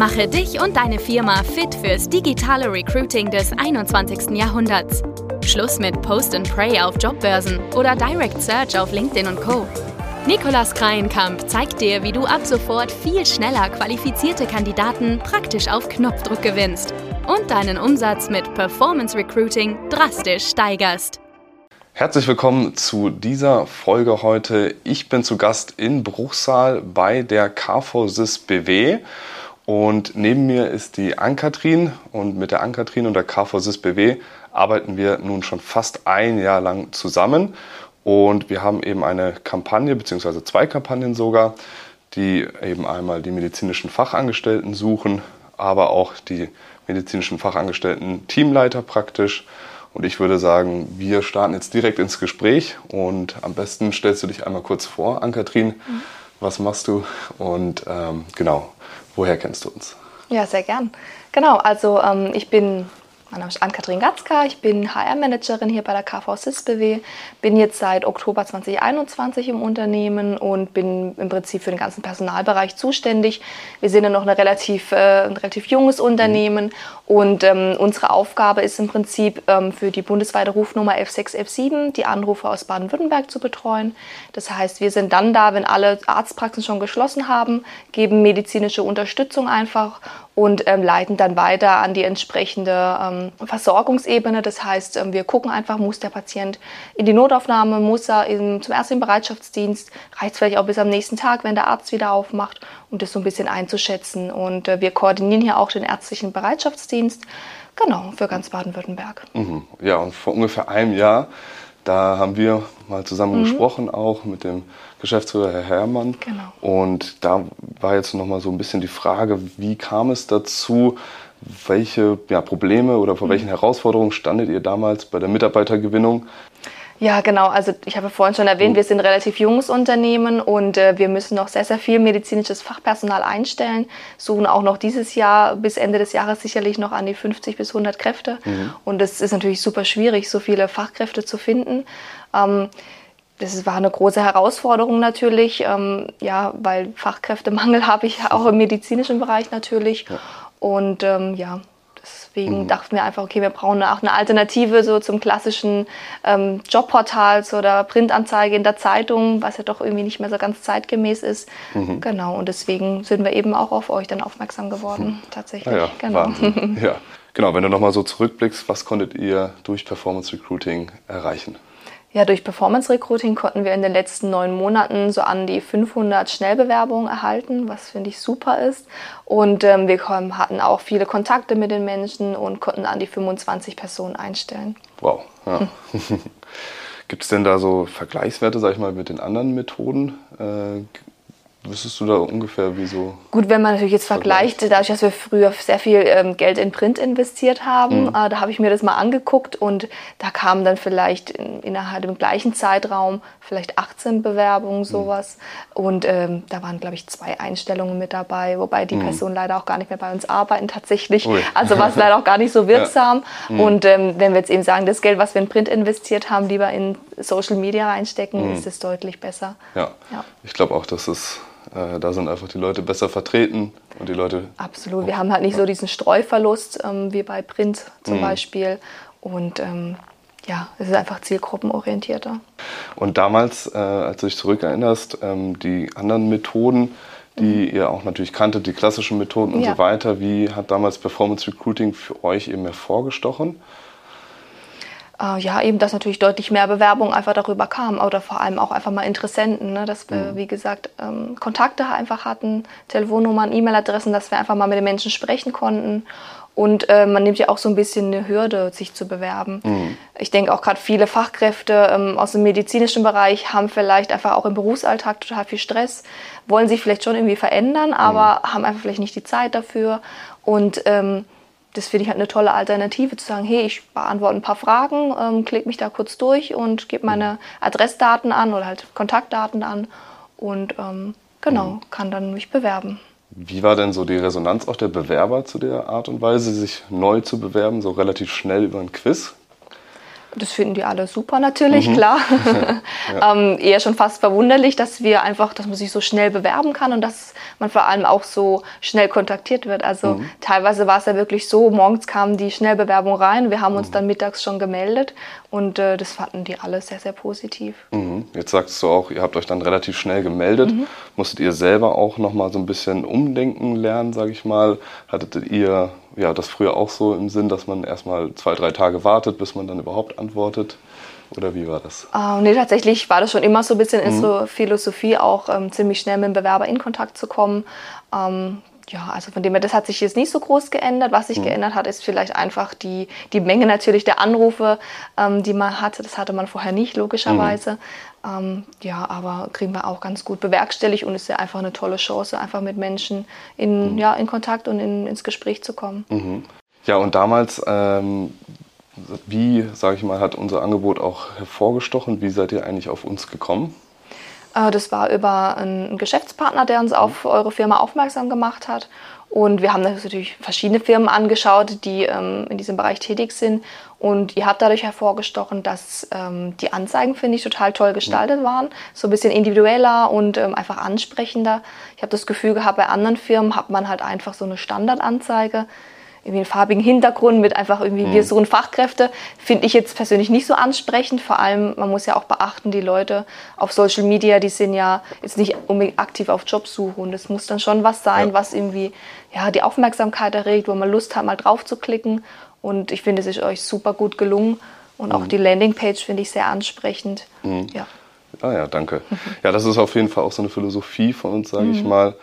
Mache dich und deine Firma fit fürs digitale Recruiting des 21. Jahrhunderts. Schluss mit Post and Pray auf Jobbörsen oder Direct Search auf LinkedIn und Co. Nikolas Kreienkamp zeigt dir, wie du ab sofort viel schneller qualifizierte Kandidaten praktisch auf Knopfdruck gewinnst und deinen Umsatz mit Performance Recruiting drastisch steigerst. Herzlich willkommen zu dieser Folge heute. Ich bin zu Gast in Bruchsal bei der KVSIS BW und neben mir ist die Ankatrin und mit der Ankatrin und der KVSIS BW arbeiten wir nun schon fast ein Jahr lang zusammen und wir haben eben eine Kampagne, beziehungsweise zwei Kampagnen sogar, die eben einmal die medizinischen Fachangestellten suchen, aber auch die medizinischen Fachangestellten Teamleiter praktisch. Und ich würde sagen, wir starten jetzt direkt ins Gespräch und am besten stellst du dich einmal kurz vor, Ann-Kathrin. Mhm. Was machst du und ähm, genau, woher kennst du uns? Ja, sehr gern. Genau, also ähm, ich bin mein Name ist Ann-Kathrin Gatzka, ich bin HR-Managerin hier bei der KV SysBW, bin jetzt seit Oktober 2021 im Unternehmen und bin im Prinzip für den ganzen Personalbereich zuständig. Wir sind ja noch eine relativ, äh, ein relativ junges Unternehmen und ähm, unsere Aufgabe ist im Prinzip ähm, für die bundesweite Rufnummer F6, F7 die Anrufe aus Baden-Württemberg zu betreuen. Das heißt, wir sind dann da, wenn alle Arztpraxen schon geschlossen haben, geben medizinische Unterstützung einfach und ähm, leiten dann weiter an die entsprechende ähm, Versorgungsebene. Das heißt, ähm, wir gucken einfach, muss der Patient in die Notaufnahme, muss er in, zum ärztlichen Bereitschaftsdienst, reicht vielleicht auch bis am nächsten Tag, wenn der Arzt wieder aufmacht, um das so ein bisschen einzuschätzen. Und äh, wir koordinieren hier auch den ärztlichen Bereitschaftsdienst, genau, für ganz Baden-Württemberg. Mhm. Ja, und vor ungefähr einem Jahr, da haben wir mal zusammen mhm. gesprochen, auch mit dem Geschäftsführer Herr Herrmann. Genau. Und da war jetzt noch mal so ein bisschen die Frage, wie kam es dazu? Welche ja, Probleme oder vor mhm. welchen Herausforderungen standet ihr damals bei der Mitarbeitergewinnung? Ja, genau. Also ich habe vorhin schon erwähnt, mhm. wir sind ein relativ junges Unternehmen und äh, wir müssen noch sehr, sehr viel medizinisches Fachpersonal einstellen. Suchen auch noch dieses Jahr bis Ende des Jahres sicherlich noch an die 50 bis 100 Kräfte. Mhm. Und es ist natürlich super schwierig, so viele Fachkräfte zu finden. Ähm, das war eine große Herausforderung natürlich, ähm, ja, weil Fachkräftemangel habe ich auch im medizinischen Bereich natürlich. Ja. Und ähm, ja, deswegen mhm. dachten wir einfach, okay, wir brauchen auch eine Alternative so zum klassischen ähm, Jobportal oder Printanzeige in der Zeitung, was ja doch irgendwie nicht mehr so ganz zeitgemäß ist. Mhm. Genau, und deswegen sind wir eben auch auf euch dann aufmerksam geworden, mhm. tatsächlich. Ja, genau. ja, genau. Wenn du nochmal so zurückblickst, was konntet ihr durch Performance Recruiting erreichen? Ja, durch Performance Recruiting konnten wir in den letzten neun Monaten so an die 500 Schnellbewerbungen erhalten, was finde ich super ist. Und ähm, wir hatten auch viele Kontakte mit den Menschen und konnten an die 25 Personen einstellen. Wow. Ja. Gibt es denn da so Vergleichswerte, sag ich mal, mit den anderen Methoden? Äh, Wüsstest du da ungefähr, wieso? Gut, wenn man natürlich jetzt vergleicht, dadurch, dass wir früher sehr viel ähm, Geld in Print investiert haben, mhm. äh, da habe ich mir das mal angeguckt und da kamen dann vielleicht in, innerhalb dem gleichen Zeitraum vielleicht 18 Bewerbungen, mhm. sowas. Mhm. Und ähm, da waren, glaube ich, zwei Einstellungen mit dabei, wobei die mhm. Personen leider auch gar nicht mehr bei uns arbeiten tatsächlich. Ui. Also war es leider auch gar nicht so wirksam. Ja. Mhm. Und ähm, wenn wir jetzt eben sagen, das Geld, was wir in Print investiert haben, lieber in Social Media reinstecken, mhm. ist es deutlich besser. Ja, ja. ich glaube auch, dass es äh, da sind einfach die Leute besser vertreten und die Leute. Absolut. Wir haben halt nicht so diesen Streuverlust ähm, wie bei Print zum mhm. Beispiel. Und ähm, ja, es ist einfach zielgruppenorientierter. Und damals, äh, als du dich zurückerinnerst, ähm, die anderen Methoden, die mhm. ihr auch natürlich kanntet, die klassischen Methoden und ja. so weiter, wie hat damals Performance Recruiting für euch eben hervorgestochen? Äh, ja, eben, dass natürlich deutlich mehr Bewerbungen einfach darüber kamen oder vor allem auch einfach mal Interessenten, ne? dass wir, mhm. wie gesagt, ähm, Kontakte einfach hatten, Telefonnummern, E-Mail-Adressen, dass wir einfach mal mit den Menschen sprechen konnten. Und äh, man nimmt ja auch so ein bisschen eine Hürde, sich zu bewerben. Mhm. Ich denke auch gerade viele Fachkräfte ähm, aus dem medizinischen Bereich haben vielleicht einfach auch im Berufsalltag total viel Stress, wollen sich vielleicht schon irgendwie verändern, aber mhm. haben einfach vielleicht nicht die Zeit dafür. Und ähm, das finde ich halt eine tolle Alternative, zu sagen, hey, ich beantworte ein paar Fragen, ähm, klicke mich da kurz durch und gebe meine Adressdaten an oder halt Kontaktdaten an und ähm, genau, mhm. kann dann mich bewerben. Wie war denn so die Resonanz auch der Bewerber zu der Art und Weise, sich neu zu bewerben, so relativ schnell über ein Quiz? Das finden die alle super natürlich, mhm. klar. ja. ähm, eher schon fast verwunderlich, dass wir einfach, dass man sich so schnell bewerben kann und dass man vor allem auch so schnell kontaktiert wird. Also mhm. teilweise war es ja wirklich so, morgens kam die Schnellbewerbung rein, wir haben uns mhm. dann mittags schon gemeldet und äh, das fanden die alle sehr, sehr positiv. Mhm. Jetzt sagst du auch, ihr habt euch dann relativ schnell gemeldet. Mhm. Musstet ihr selber auch nochmal so ein bisschen umdenken lernen, sage ich mal? Hattet ihr ja, das früher auch so im Sinn, dass man erstmal zwei, drei Tage wartet, bis man dann überhaupt antwortet? Oder wie war das? Uh, nee, tatsächlich war das schon immer so ein bisschen mhm. unsere Philosophie, auch ähm, ziemlich schnell mit dem Bewerber in Kontakt zu kommen. Ähm, ja, also von dem her, das hat sich jetzt nicht so groß geändert. Was sich mhm. geändert hat, ist vielleicht einfach die, die Menge natürlich der Anrufe, ähm, die man hatte. Das hatte man vorher nicht, logischerweise. Mhm. Ähm, ja, aber kriegen wir auch ganz gut bewerkstelligt und ist ja einfach eine tolle Chance, einfach mit Menschen in, mhm. ja, in Kontakt und in, ins Gespräch zu kommen. Mhm. Ja, und damals, ähm, wie, sage ich mal, hat unser Angebot auch hervorgestochen? Wie seid ihr eigentlich auf uns gekommen? Äh, das war über einen Geschäftspartner, der uns auf eure Firma aufmerksam gemacht hat. Und wir haben natürlich verschiedene Firmen angeschaut, die ähm, in diesem Bereich tätig sind. Und ihr habt dadurch hervorgestochen, dass ähm, die Anzeigen, finde ich, total toll gestaltet waren. So ein bisschen individueller und ähm, einfach ansprechender. Ich habe das Gefühl gehabt, bei anderen Firmen hat man halt einfach so eine Standardanzeige irgendwie einen farbigen Hintergrund mit einfach irgendwie mhm. wir suchen Fachkräfte, finde ich jetzt persönlich nicht so ansprechend. Vor allem, man muss ja auch beachten, die Leute auf Social Media, die sind ja jetzt nicht unbedingt aktiv auf Jobsuche und es muss dann schon was sein, ja. was irgendwie ja, die Aufmerksamkeit erregt, wo man Lust hat, mal drauf zu klicken. Und ich finde, es ist euch super gut gelungen. Und mhm. auch die Landingpage finde ich sehr ansprechend. Mhm. Ja. Ah ja, danke. Ja, das ist auf jeden Fall auch so eine Philosophie von uns, sage ich mhm. mal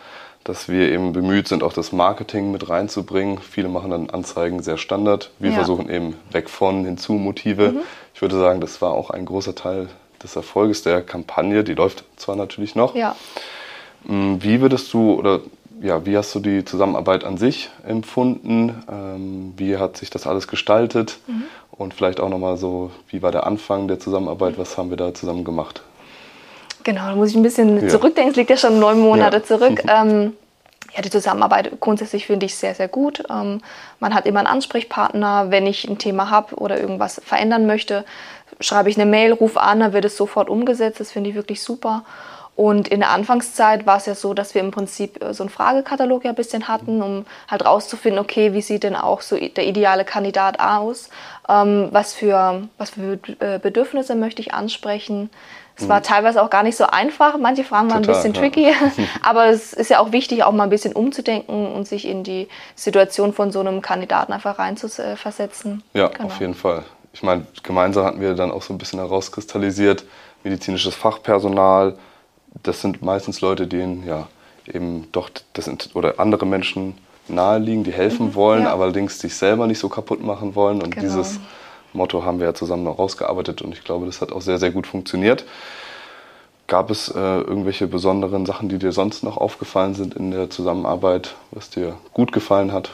dass wir eben bemüht sind, auch das Marketing mit reinzubringen. Viele machen dann Anzeigen sehr Standard. Wir ja. versuchen eben weg von hinzu Motive. Mhm. Ich würde sagen, das war auch ein großer Teil des Erfolges der Kampagne. Die läuft zwar natürlich noch. Ja. Mm, wie würdest du oder ja, wie hast du die Zusammenarbeit an sich empfunden? Ähm, wie hat sich das alles gestaltet? Mhm. Und vielleicht auch nochmal so, wie war der Anfang der Zusammenarbeit? Was haben wir da zusammen gemacht? Genau, da muss ich ein bisschen ja. zurückdenken. Es liegt ja schon neun Monate ja. zurück. ähm, ja, die Zusammenarbeit grundsätzlich finde ich sehr, sehr gut. Ähm, man hat immer einen Ansprechpartner. Wenn ich ein Thema habe oder irgendwas verändern möchte, schreibe ich eine Mail, rufe an, dann wird es sofort umgesetzt. Das finde ich wirklich super. Und in der Anfangszeit war es ja so, dass wir im Prinzip äh, so einen Fragekatalog ja ein bisschen hatten, um halt rauszufinden, okay, wie sieht denn auch so der ideale Kandidat aus? Ähm, was, für, was für äh, Bedürfnisse möchte ich ansprechen? Es war teilweise auch gar nicht so einfach. Manche Fragen waren Total, ein bisschen tricky. Ja. Aber es ist ja auch wichtig, auch mal ein bisschen umzudenken und sich in die Situation von so einem Kandidaten einfach reinzuversetzen. Ja, genau. auf jeden Fall. Ich meine, gemeinsam hatten wir dann auch so ein bisschen herauskristallisiert, medizinisches Fachpersonal, das sind meistens Leute, denen ja eben doch das sind, oder andere Menschen naheliegen, die helfen mhm, wollen, ja. aber allerdings sich selber nicht so kaputt machen wollen. Und genau. dieses Motto haben wir ja zusammen noch rausgearbeitet und ich glaube, das hat auch sehr, sehr gut funktioniert. Gab es äh, irgendwelche besonderen Sachen, die dir sonst noch aufgefallen sind in der Zusammenarbeit, was dir gut gefallen hat?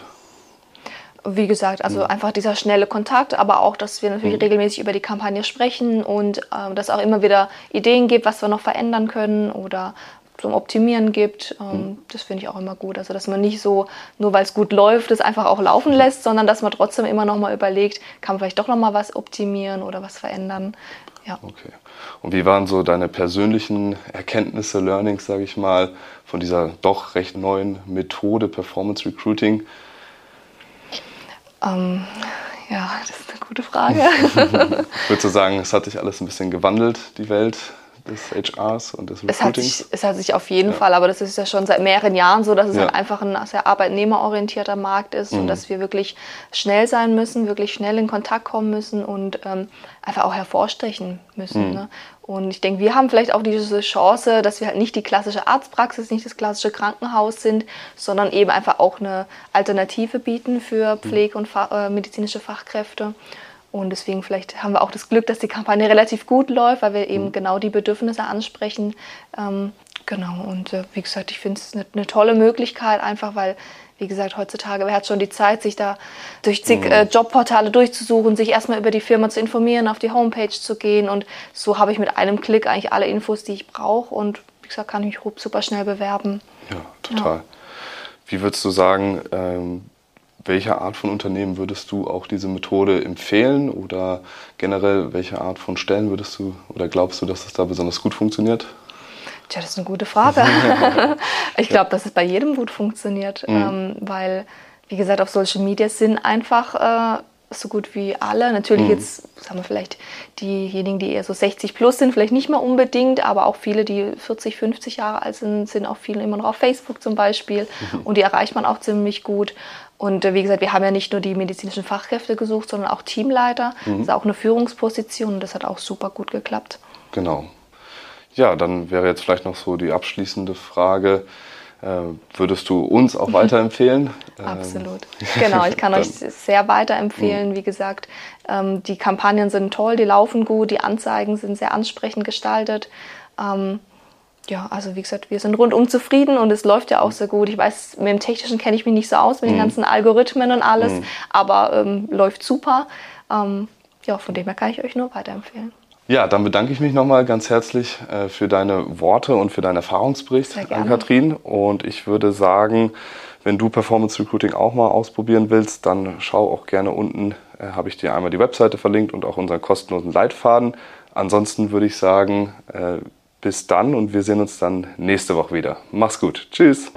Wie gesagt, also mhm. einfach dieser schnelle Kontakt, aber auch, dass wir natürlich mhm. regelmäßig über die Kampagne sprechen und äh, dass auch immer wieder Ideen gibt, was wir noch verändern können oder zum Optimieren gibt. Ähm, mhm. Das finde ich auch immer gut. Also, dass man nicht so, nur weil es gut läuft, es einfach auch laufen lässt, sondern dass man trotzdem immer noch mal überlegt, kann man vielleicht doch noch mal was optimieren oder was verändern. Ja. Okay. Und wie waren so deine persönlichen Erkenntnisse, Learnings, sage ich mal, von dieser doch recht neuen Methode Performance Recruiting? Ähm, ja, das ist eine gute Frage. Würdest du sagen, es hat sich alles ein bisschen gewandelt, die Welt? Des HRs und des Recruitings? Es hat sich, es hat sich auf jeden ja. Fall, aber das ist ja schon seit mehreren Jahren so, dass es ja. halt einfach ein sehr arbeitnehmerorientierter Markt ist mhm. und dass wir wirklich schnell sein müssen, wirklich schnell in Kontakt kommen müssen und ähm, einfach auch hervorstechen müssen. Mhm. Ne? Und ich denke, wir haben vielleicht auch diese Chance, dass wir halt nicht die klassische Arztpraxis, nicht das klassische Krankenhaus sind, sondern eben einfach auch eine Alternative bieten für Pflege- und Fach, äh, medizinische Fachkräfte. Und deswegen vielleicht haben wir auch das Glück, dass die Kampagne relativ gut läuft, weil wir eben mhm. genau die Bedürfnisse ansprechen. Ähm, genau, und äh, wie gesagt, ich finde es eine, eine tolle Möglichkeit, einfach weil wie gesagt, heutzutage, wer hat schon die Zeit, sich da durch zig mhm. äh, Jobportale durchzusuchen, sich erstmal über die Firma zu informieren, auf die Homepage zu gehen. Und so habe ich mit einem Klick eigentlich alle Infos, die ich brauche. Und wie gesagt, kann ich mich super schnell bewerben. Ja, total. Ja. Wie würdest du sagen, ähm, welche Art von Unternehmen würdest du auch diese Methode empfehlen oder generell welche Art von Stellen würdest du oder glaubst du, dass es da besonders gut funktioniert? Tja, das ist eine gute Frage. ich glaube, dass es bei jedem gut funktioniert, mhm. ähm, weil, wie gesagt, auf Social Media sind einfach äh, so gut wie alle. Natürlich mhm. jetzt, sagen wir vielleicht diejenigen, die eher so 60 plus sind, vielleicht nicht mehr unbedingt, aber auch viele, die 40, 50 Jahre alt sind, sind auch viele immer noch auf Facebook zum Beispiel mhm. und die erreicht man auch ziemlich gut. Und äh, wie gesagt, wir haben ja nicht nur die medizinischen Fachkräfte gesucht, sondern auch Teamleiter. Mhm. Das ist auch eine Führungsposition und das hat auch super gut geklappt. Genau. Ja, dann wäre jetzt vielleicht noch so die abschließende Frage. Äh, würdest du uns auch weiterempfehlen? Ähm, Absolut. Genau, ich kann euch sehr weiterempfehlen. Mhm. Wie gesagt, ähm, die Kampagnen sind toll, die laufen gut, die Anzeigen sind sehr ansprechend gestaltet. Ja, also wie gesagt, wir sind rundum zufrieden und es läuft ja auch sehr gut. Ich weiß, mit dem Technischen kenne ich mich nicht so aus, mit den mhm. ganzen Algorithmen und alles, mhm. aber ähm, läuft super. Ähm, ja, von dem her kann ich euch nur weiterempfehlen. Ja, dann bedanke ich mich nochmal ganz herzlich äh, für deine Worte und für deinen Erfahrungsbericht an Kathrin. Und ich würde sagen, wenn du Performance Recruiting auch mal ausprobieren willst, dann schau auch gerne unten, äh, habe ich dir einmal die Webseite verlinkt und auch unseren kostenlosen Leitfaden. Ansonsten würde ich sagen, äh, bis dann und wir sehen uns dann nächste Woche wieder. Mach's gut. Tschüss.